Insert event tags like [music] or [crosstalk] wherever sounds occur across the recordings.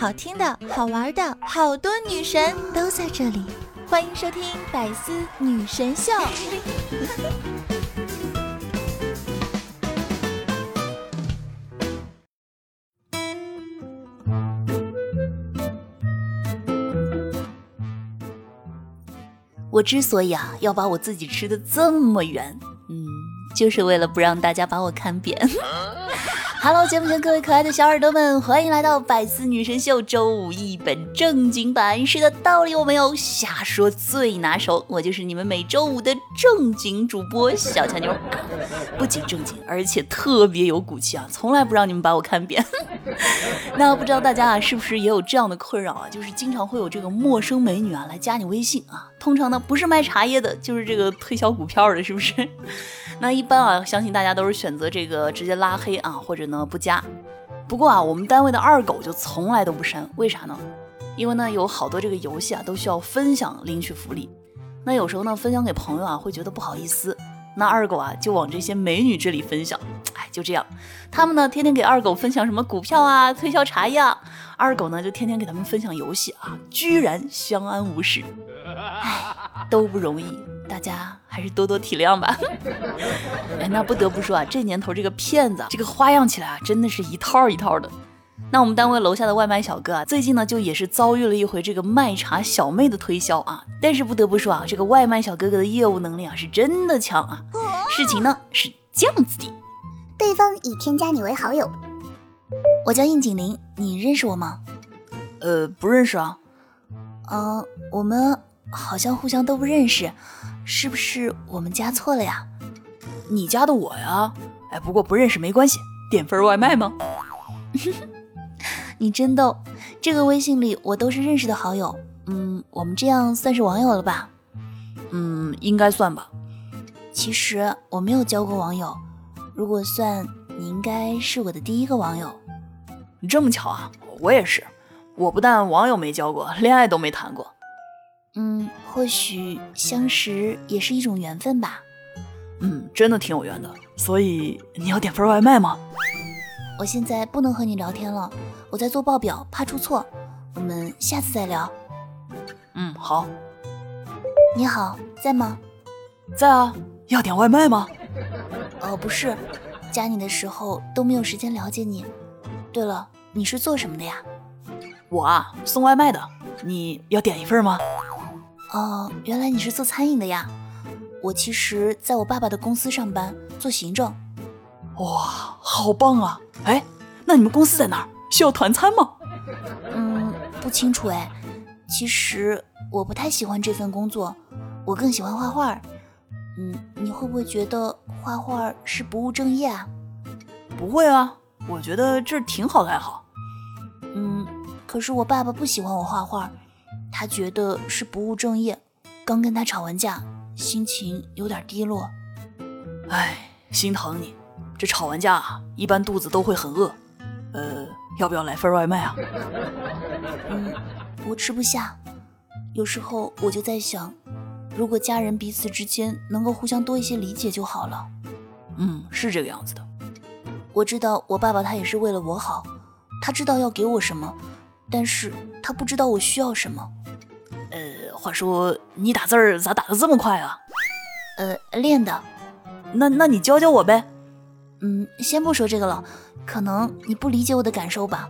好听的、好玩的，好多女神都在这里，欢迎收听《百思女神秀》。[laughs] 我之所以啊要把我自己吃的这么圆，嗯，就是为了不让大家把我看扁。[laughs] Hello，节目前各位可爱的小耳朵们，欢迎来到百思女神秀周五一本正经版。是的，道理我没有，瞎说最拿手。我就是你们每周五的正经主播小强妞，不仅正经，而且特别有骨气啊，从来不让你们把我看扁。[laughs] 那不知道大家啊，是不是也有这样的困扰啊？就是经常会有这个陌生美女啊来加你微信啊，通常呢不是卖茶叶的，就是这个推销股票的，是不是？那一般啊，相信大家都是选择这个直接拉黑啊，或者呢不加。不过啊，我们单位的二狗就从来都不删，为啥呢？因为呢有好多这个游戏啊都需要分享领取福利，那有时候呢分享给朋友啊会觉得不好意思，那二狗啊就往这些美女这里分享。哎，就这样，他们呢天天给二狗分享什么股票啊，推销茶叶，二狗呢就天天给他们分享游戏啊，居然相安无事。哎，都不容易。大家还是多多体谅吧。哎，那不得不说啊，这年头这个骗子，这个花样起来啊，真的是一套一套的。那我们单位楼下的外卖小哥啊，最近呢就也是遭遇了一回这个卖茶小妹的推销啊。但是不得不说啊，这个外卖小哥哥的业务能力啊是真的强啊。事情呢是这样子的，对方已添加你为好友，我叫应景林，你认识我吗？呃，不认识啊。嗯，我们好像互相都不认识。是不是我们加错了呀？你加的我呀？哎，不过不认识没关系，点份外卖吗？[laughs] 你真逗，这个微信里我都是认识的好友。嗯，我们这样算是网友了吧？嗯，应该算吧。其实我没有交过网友，如果算，你应该是我的第一个网友。这么巧啊？我也是，我不但网友没交过，恋爱都没谈过。嗯，或许相识也是一种缘分吧。嗯，真的挺有缘的。所以你要点份外卖吗？我现在不能和你聊天了，我在做报表，怕出错。我们下次再聊。嗯，好。你好，在吗？在啊。要点外卖吗？哦，不是，加你的时候都没有时间了解你。对了，你是做什么的呀？我啊，送外卖的。你要点一份吗？哦，原来你是做餐饮的呀！我其实在我爸爸的公司上班，做行政。哇，好棒啊！哎，那你们公司在哪儿？需要团餐吗？嗯，不清楚哎。其实我不太喜欢这份工作，我更喜欢画画。嗯，你会不会觉得画画是不务正业啊？不会啊，我觉得这挺好的爱好。嗯，可是我爸爸不喜欢我画画。他觉得是不务正业，刚跟他吵完架，心情有点低落。哎，心疼你。这吵完架一般肚子都会很饿。呃，要不要来份外卖啊？嗯，我吃不下。有时候我就在想，如果家人彼此之间能够互相多一些理解就好了。嗯，是这个样子的。我知道我爸爸他也是为了我好，他知道要给我什么，但是他不知道我需要什么。呃话说你打字儿咋打的这么快啊？呃，练的。那那你教教我呗。嗯，先不说这个了，可能你不理解我的感受吧。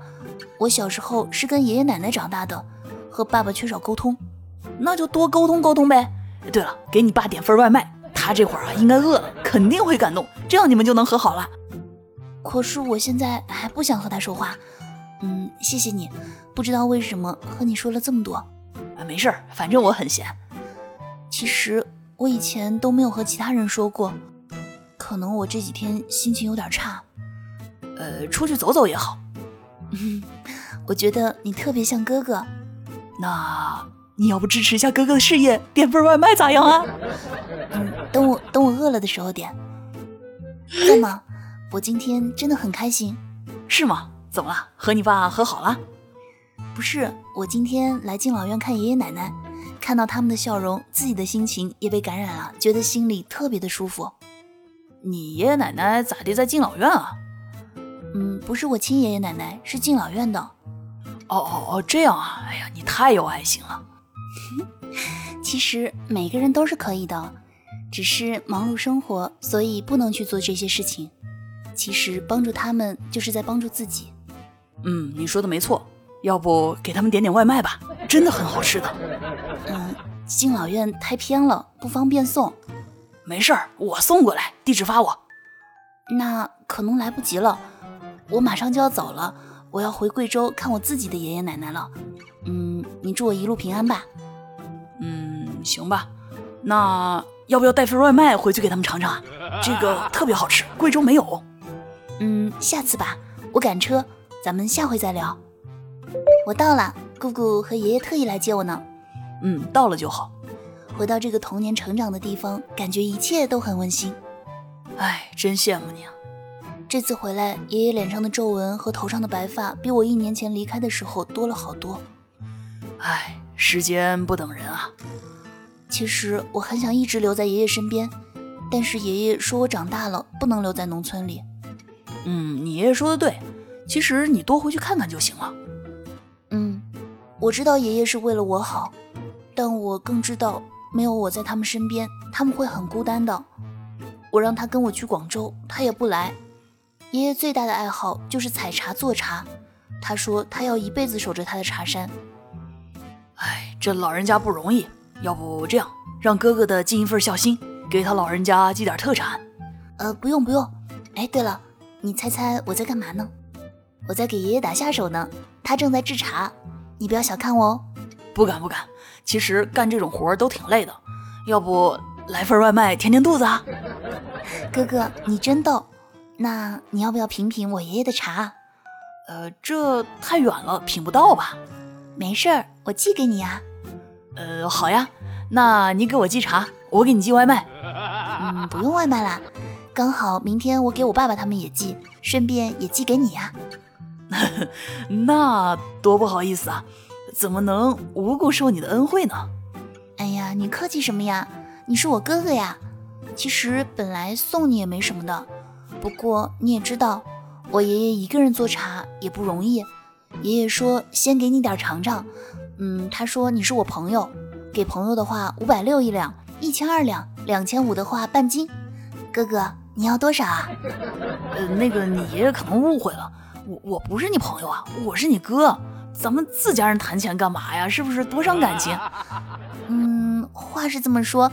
我小时候是跟爷爷奶奶长大的，和爸爸缺少沟通，那就多沟通沟通呗。对了，给你爸点份外卖，他这会儿啊应该饿了，肯定会感动，这样你们就能和好了。可是我现在还不想和他说话。嗯，谢谢你。不知道为什么和你说了这么多。没事儿，反正我很闲。其实我以前都没有和其他人说过，可能我这几天心情有点差。呃，出去走走也好。我觉得你特别像哥哥。那你要不支持一下哥哥的事业，点份外卖咋样啊？嗯，等我等我饿了的时候点。在吗？我今天真的很开心。是吗？怎么了？和你爸和好了？不是，我今天来敬老院看爷爷奶奶，看到他们的笑容，自己的心情也被感染了，觉得心里特别的舒服。你爷爷奶奶咋地在敬老院啊？嗯，不是我亲爷爷奶奶，是敬老院的。哦哦哦，这样啊！哎呀，你太有爱心了。[laughs] 其实每个人都是可以的，只是忙碌生活，所以不能去做这些事情。其实帮助他们就是在帮助自己。嗯，你说的没错。要不给他们点点外卖吧，真的很好吃的。嗯，敬老院太偏了，不方便送。没事儿，我送过来，地址发我。那可能来不及了，我马上就要走了，我要回贵州看我自己的爷爷奶奶了。嗯，你祝我一路平安吧。嗯，行吧。那要不要带份外卖回去给他们尝尝啊？这个特别好吃，贵州没有。嗯，下次吧，我赶车，咱们下回再聊。我到了，姑姑和爷爷特意来接我呢。嗯，到了就好。回到这个童年成长的地方，感觉一切都很温馨。哎，真羡慕你啊！这次回来，爷爷脸上的皱纹和头上的白发比我一年前离开的时候多了好多。哎，时间不等人啊。其实我很想一直留在爷爷身边，但是爷爷说我长大了不能留在农村里。嗯，你爷爷说的对，其实你多回去看看就行了。嗯，我知道爷爷是为了我好，但我更知道没有我在他们身边，他们会很孤单的。我让他跟我去广州，他也不来。爷爷最大的爱好就是采茶做茶，他说他要一辈子守着他的茶山。哎，这老人家不容易，要不这样，让哥哥的尽一份孝心，给他老人家寄点特产。呃，不用不用。哎，对了，你猜猜我在干嘛呢？我在给爷爷打下手呢，他正在制茶，你不要小看我哦。不敢不敢，其实干这种活儿都挺累的，要不来份外卖填填肚子啊？哥哥，你真逗。那你要不要品品我爷爷的茶？呃，这太远了，品不到吧？没事儿，我寄给你啊。呃，好呀，那你给我寄茶，我给你寄外卖。嗯，不用外卖啦，刚好明天我给我爸爸他们也寄，顺便也寄给你呀。[laughs] 那多不好意思啊，怎么能无故受你的恩惠呢？哎呀，你客气什么呀？你是我哥哥呀。其实本来送你也没什么的，不过你也知道，我爷爷一个人做茶也不容易。爷爷说先给你点尝尝。嗯，他说你是我朋友，给朋友的话五百六一两，一千二两，两千五的话半斤。哥哥，你要多少啊？呃，那个你爷爷可能误会了。我我不是你朋友啊，我是你哥，咱们自家人谈钱干嘛呀？是不是多伤感情？嗯，话是这么说，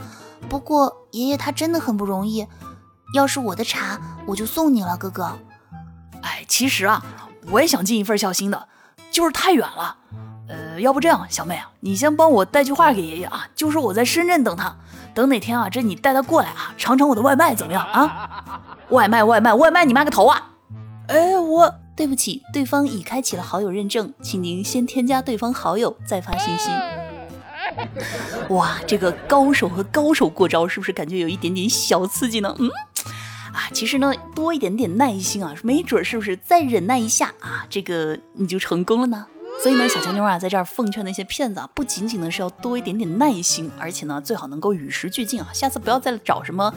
不过爷爷他真的很不容易。要是我的茶，我就送你了，哥哥。哎，其实啊，我也想尽一份孝心的，就是太远了。呃，要不这样，小妹啊，你先帮我带句话给爷爷啊，就说我在深圳等他，等哪天啊，这你带他过来啊，尝尝我的外卖怎么样啊？[laughs] 外卖，外卖，外卖，你妈个头啊！哎，我。对不起，对方已开启了好友认证，请您先添加对方好友再发信息。哇，这个高手和高手过招，是不是感觉有一点点小刺激呢？嗯，啊，其实呢，多一点点耐心啊，没准是不是再忍耐一下啊，这个你就成功了呢？所以呢，小强妞啊，在这儿奉劝那些骗子啊，不仅仅呢是要多一点点耐心，而且呢，最好能够与时俱进啊。下次不要再找什么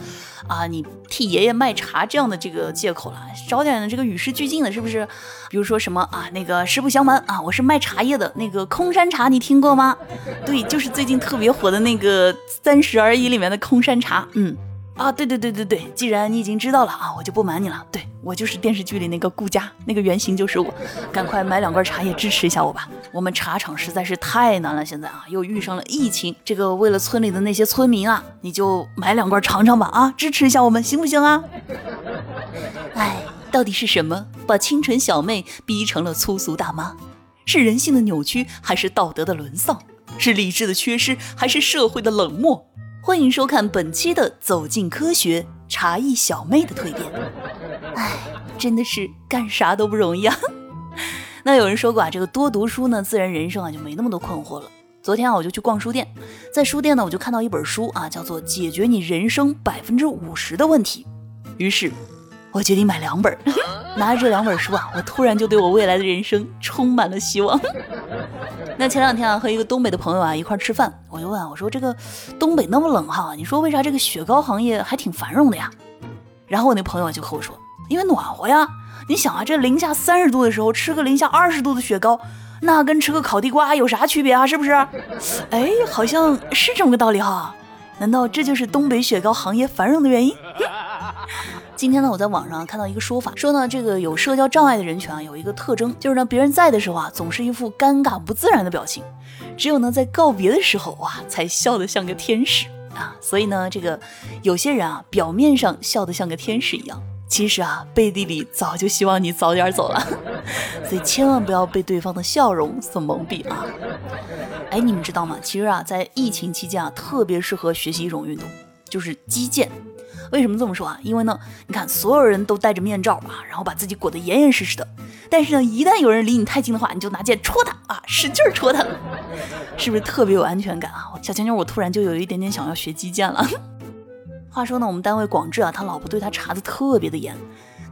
啊，你替爷爷卖茶这样的这个借口了，找点这个与时俱进的，是不是？比如说什么啊，那个实不相瞒啊，我是卖茶叶的，那个空山茶你听过吗？对，就是最近特别火的那个《三十而已》里面的空山茶，嗯。啊，对对对对对，既然你已经知道了啊，我就不瞒你了。对我就是电视剧里那个顾家，那个原型就是我。赶快买两罐茶叶支持一下我吧，我们茶厂实在是太难了，现在啊又遇上了疫情，这个为了村里的那些村民啊，你就买两罐尝尝吧啊，支持一下我们行不行啊？哎，到底是什么把清纯小妹逼成了粗俗大妈？是人性的扭曲，还是道德的沦丧？是理智的缺失，还是社会的冷漠？欢迎收看本期的《走进科学》，茶艺小妹的蜕变。哎，真的是干啥都不容易啊！[laughs] 那有人说过啊，这个多读书呢，自然人生啊就没那么多困惑了。昨天啊，我就去逛书店，在书店呢，我就看到一本书啊，叫做《解决你人生百分之五十的问题》。于是，我决定买两本。[laughs] 拿着这两本书啊，我突然就对我未来的人生充满了希望。[laughs] 那前两天啊，和一个东北的朋友啊一块吃饭，我就问我说：“这个东北那么冷哈，你说为啥这个雪糕行业还挺繁荣的呀？”然后我那朋友就和我说：“因为暖和呀。你想啊，这零下三十度的时候吃个零下二十度的雪糕，那跟吃个烤地瓜有啥区别啊？是不是？[laughs] 哎，好像是这么个道理哈。难道这就是东北雪糕行业繁荣的原因？今天呢，我在网上看到一个说法，说呢，这个有社交障碍的人群啊，有一个特征，就是呢，别人在的时候啊，总是一副尴尬不自然的表情，只有呢，在告别的时候哇，才笑得像个天使啊。所以呢，这个有些人啊，表面上笑得像个天使一样，其实啊，背地里早就希望你早点走了。[laughs] 所以千万不要被对方的笑容所蒙蔽啊。哎，你们知道吗？其实啊，在疫情期间啊，特别适合学习一种运动，就是击剑。为什么这么说啊？因为呢，你看所有人都戴着面罩啊，然后把自己裹得严严实实的。但是呢，一旦有人离你太近的话，你就拿剑戳他啊，使劲戳他，[laughs] 是不是特别有安全感啊？小强妞，我突然就有一点点想要学击剑了。[laughs] 话说呢，我们单位广志啊，他老婆对他查的特别的严。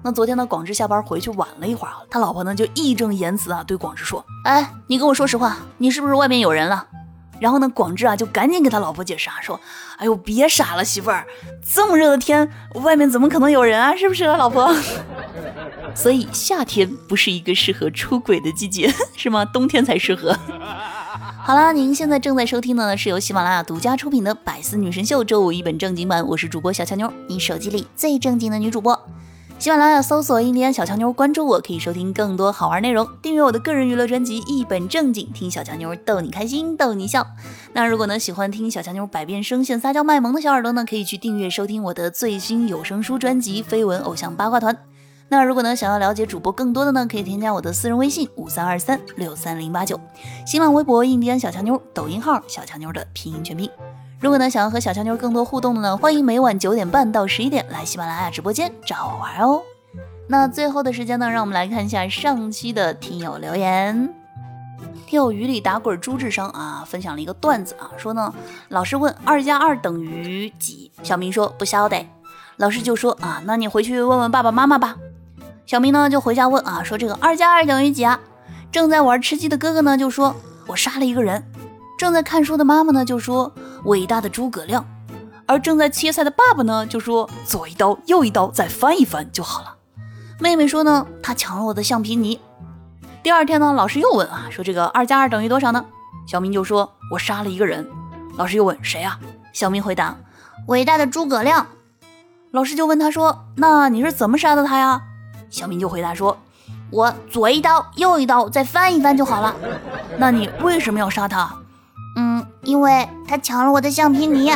那昨天呢，广志下班回去晚了一会儿啊，他老婆呢就义正言辞啊对广志说：“哎，你跟我说实话，你是不是外面有人了？”然后呢，广志啊就赶紧给他老婆解释啊，说：“哎呦，别傻了，媳妇儿，这么热的天，外面怎么可能有人啊？是不是，老婆？[laughs] 所以夏天不是一个适合出轨的季节，是吗？冬天才适合。[laughs] 好啦，您现在正在收听的是由喜马拉雅独家出品的《百思女神秀》周五一本正经版，我是主播小乔妞，你手机里最正经的女主播。喜马拉雅搜索“印第安小强妞”，关注我，可以收听更多好玩内容。订阅我的个人娱乐专辑《一本正经》，听小强妞逗你开心，逗你笑。那如果呢喜欢听小强妞百变声线、撒娇卖萌的小耳朵呢，可以去订阅收听我的最新有声书专辑《绯闻偶像八卦团》。那如果呢想要了解主播更多的呢，可以添加我的私人微信五三二三六三零八九，新浪微博“印第安小强妞”，抖音号“小强妞”的拼音全拼。如果呢想要和小强妞更多互动的呢，欢迎每晚九点半到十一点来喜马拉雅直播间找我玩哦。那最后的时间呢，让我们来看一下上期的听友留言。听友雨里打滚猪智商啊，分享了一个段子啊，说呢，老师问二加二等于几，小明说不晓得，老师就说啊，那你回去问问爸爸妈妈吧。小明呢就回家问啊，说这个二加二等于几啊？正在玩吃鸡的哥哥呢就说，我杀了一个人。正在看书的妈妈呢就说，伟大的诸葛亮。而正在切菜的爸爸呢就说，左一刀右一刀再翻一翻就好了。妹妹说呢，他抢了我的橡皮泥。第二天呢，老师又问啊，说这个二加二等于多少呢？小明就说，我杀了一个人。老师又问谁啊？小明回答，伟大的诸葛亮。老师就问他说，那你是怎么杀的他呀？小明就回答说，我左一刀右一刀再翻一翻就好了。那你为什么要杀他？嗯，因为他抢了我的橡皮泥。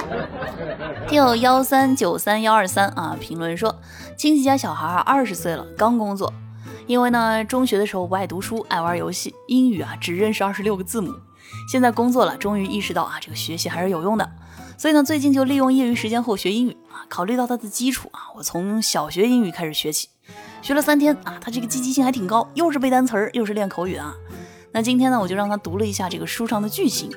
听友幺三九三幺二三啊，评论说亲戚家小孩二十岁了，刚工作，因为呢中学的时候不爱读书，爱玩游戏，英语啊只认识二十六个字母。现在工作了，终于意识到啊这个学习还是有用的，所以呢最近就利用业余时间后学英语啊。考虑到他的基础啊，我从小学英语开始学起，学了三天啊，他这个积极性还挺高，又是背单词儿，又是练口语啊。那今天呢，我就让他读了一下这个书上的句型。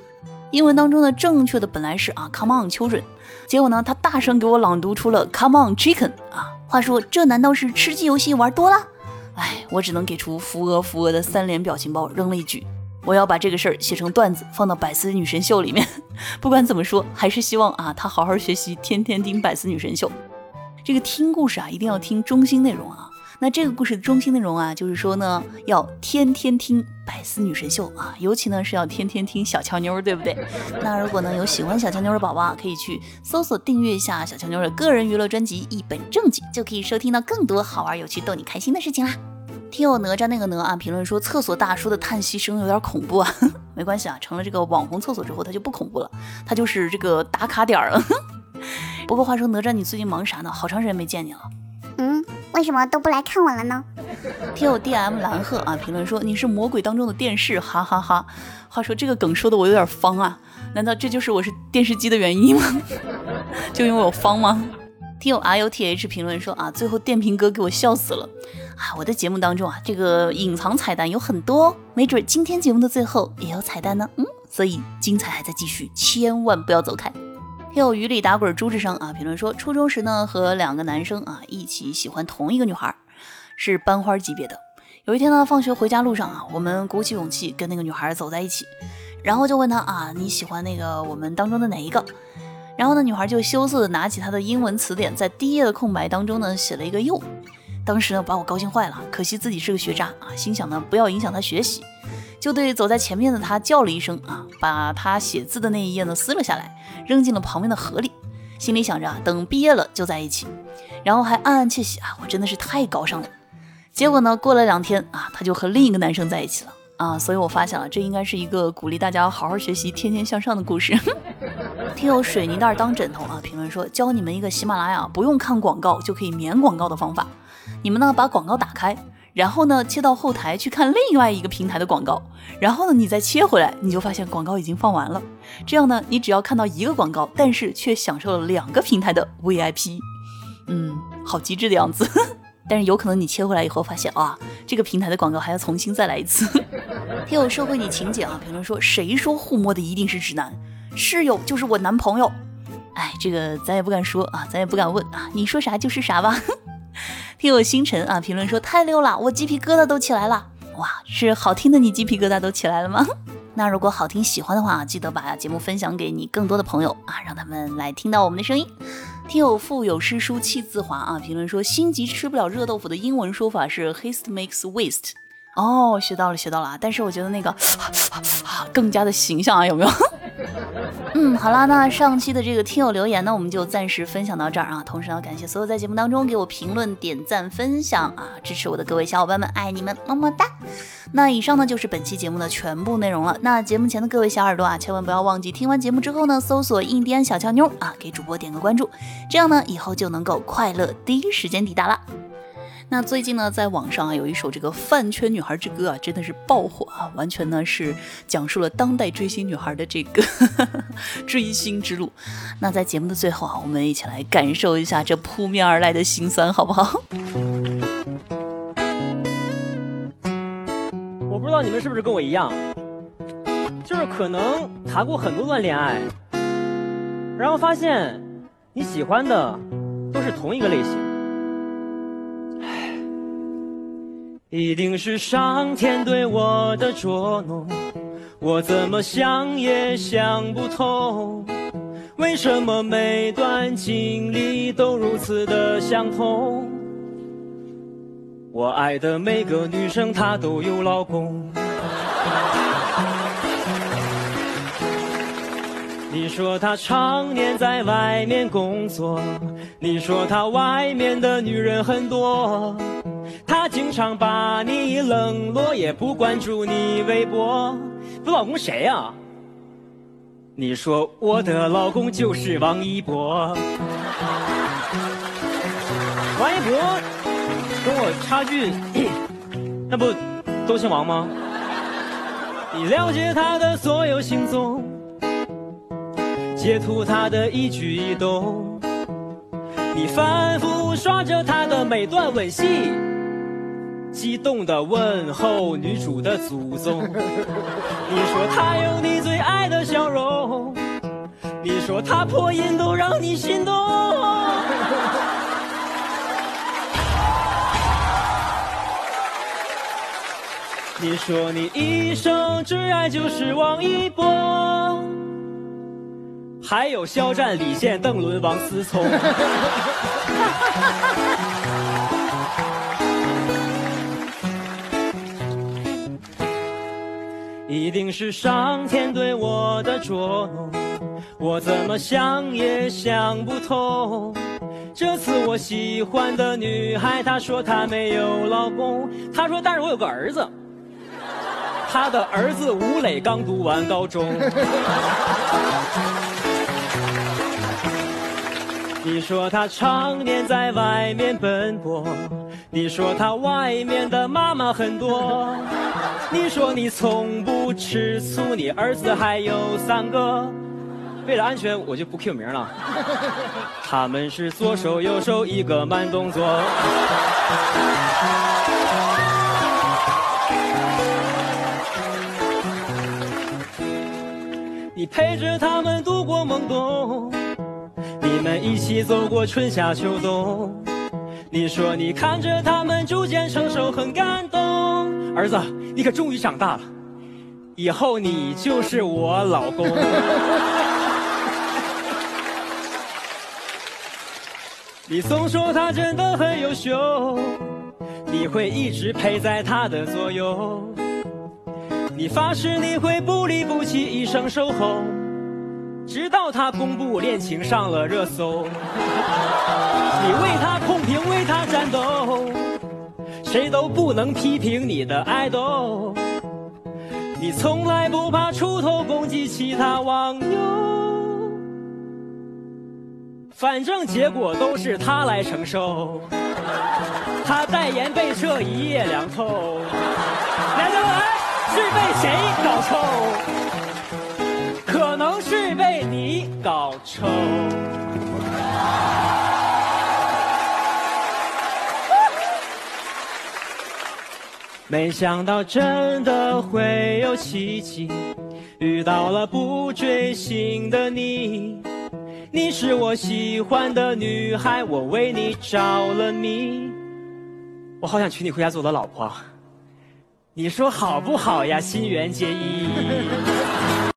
英文当中的正确的本来是啊，Come on children，结果呢，他大声给我朗读出了 Come on chicken 啊。话说这难道是吃鸡游戏玩多了？哎，我只能给出扶额扶额的三连表情包，扔了一句：我要把这个事儿写成段子，放到百思女神秀里面。[laughs] 不管怎么说，还是希望啊，他好好学习，天天听百思女神秀。这个听故事啊，一定要听中心内容啊。那这个故事的中心内容啊，就是说呢，要天天听百思女神秀啊，尤其呢是要天天听小乔妞，对不对？那如果呢有喜欢小乔妞的宝宝啊，可以去搜索订阅一下小乔妞的个人娱乐专辑《一本正经》，就可以收听到更多好玩、有趣、逗你开心的事情啦。听我哪吒那个哪啊，评论说厕所大叔的叹息声有点恐怖啊，[laughs] 没关系啊，成了这个网红厕所之后，它就不恐怖了，它就是这个打卡点了。[laughs] 不过话说哪吒，你最近忙啥呢？好长时间没见你了。嗯，为什么都不来看我了呢？听友 D M 蓝鹤啊，评论说你是魔鬼当中的电视，哈哈哈。话说这个梗说的我有点方啊，难道这就是我是电视机的原因吗？[laughs] 就因为我方吗？听友 R U T H 评论说啊，最后电瓶哥给我笑死了啊！我的节目当中啊，这个隐藏彩蛋有很多，没准今天节目的最后也有彩蛋呢。嗯，所以精彩还在继续，千万不要走开。听友雨里打滚猪智商啊，评论说初中时呢和两个男生啊一起喜欢同一个女孩，是班花级别的。有一天呢放学回家路上啊，我们鼓起勇气跟那个女孩走在一起，然后就问她啊你喜欢那个我们当中的哪一个？然后呢女孩就羞涩的拿起她的英文词典，在第一页的空白当中呢写了一个又。当时呢把我高兴坏了，可惜自己是个学渣啊，心想呢不要影响她学习。就对走在前面的他叫了一声啊，把他写字的那一页呢撕了下来，扔进了旁边的河里，心里想着啊，等毕业了就在一起，然后还暗暗窃喜啊，我真的是太高尚了。结果呢，过了两天啊，他就和另一个男生在一起了啊，所以我发现了，这应该是一个鼓励大家好好学习、天天向上的故事。[laughs] 听有水泥袋当枕头啊，评论说教你们一个喜马拉雅不用看广告就可以免广告的方法，你们呢把广告打开。然后呢，切到后台去看另外一个平台的广告，然后呢，你再切回来，你就发现广告已经放完了。这样呢，你只要看到一个广告，但是却享受了两个平台的 VIP，嗯，好机智的样子。但是有可能你切回来以后发现啊，这个平台的广告还要重新再来一次。听我社会你情节啊，评论说谁说互摸的一定是直男？室友就是我男朋友。哎，这个咱也不敢说啊，咱也不敢问啊，你说啥就是啥吧。听我星辰啊，评论说太溜了，我鸡皮疙瘩都起来了。哇，是好听的，你鸡皮疙瘩都起来了吗？[laughs] 那如果好听喜欢的话，记得把节目分享给你更多的朋友啊，让他们来听到我们的声音。听友腹有诗书气自华啊，评论说心急吃不了热豆腐的英文说法是 haste makes waste。哦，学到了，学到了啊！但是我觉得那个更加的形象啊，有没有？[laughs] 嗯，好啦，那上期的这个听友留言呢，我们就暂时分享到这儿啊。同时呢，感谢所有在节目当中给我评论、点赞、分享啊，支持我的各位小伙伴们，爱你们，么么哒。那以上呢就是本期节目的全部内容了。那节目前的各位小耳朵啊，千万不要忘记听完节目之后呢，搜索印第安小俏妞啊，给主播点个关注，这样呢，以后就能够快乐第一时间抵达了。那最近呢，在网上啊有一首这个饭圈女孩之歌啊，真的是爆火啊！完全呢是讲述了当代追星女孩的这个 [laughs] 追星之路。那在节目的最后啊，我们一起来感受一下这扑面而来的辛酸，好不好？[laughs] 我不知道你们是不是跟我一样，就是可能谈过很多段恋爱，然后发现你喜欢的都是同一个类型。一定是上天对我的捉弄，我怎么想也想不通，为什么每段经历都如此的相同？我爱的每个女生她都有老公，你说她常年在外面工作，你说她外面的女人很多。他经常把你冷落，也不关注你微博。我老公谁呀？你说我的老公就是王一博。[laughs] 王一博跟我差距，[coughs] 那不都姓王吗？你了解他的所有行踪，截图他的一举一动，你反复刷着他的每段吻戏。激动的问候女主的祖宗，[laughs] 你说她有你最爱的笑容，你说她破音都让你心动，[laughs] 你说你一生挚爱就是王一博，还有肖战、李现、邓伦、王思聪。[laughs] 一定是上天对我的捉弄，我怎么想也想不通。这次我喜欢的女孩，她说她没有老公，她说但是我有个儿子，她的儿子吴磊刚读完高中。你说他常年在外面奔波，你说他外面的妈妈很多。你说你从不吃醋，你儿子还有三个。为了安全，我就不 Q 名了。他们是左手右手一个慢动作。你陪着他们度过懵懂，你们一起走过春夏秋冬。你说你看着他们逐渐成熟，很感动。儿子，你可终于长大了，以后你就是我老公。[laughs] 你总说他真的很优秀，你会一直陪在他的左右。你发誓你会不离不弃，一生守候，直到他公布恋情上了热搜。[laughs] 你为他控评，为他战斗，谁都不能批评你的爱豆。你从来不怕出头攻击其他网友，反正结果都是他来承受。他代言被撤一夜凉透，来来来，是被谁搞臭？可能是被你搞臭。没想到真的会有奇迹，遇到了不追星的你。你是我喜欢的女孩，我为你着了迷。我好想娶你回家做我的老婆，你说好不好呀？心垣结衣。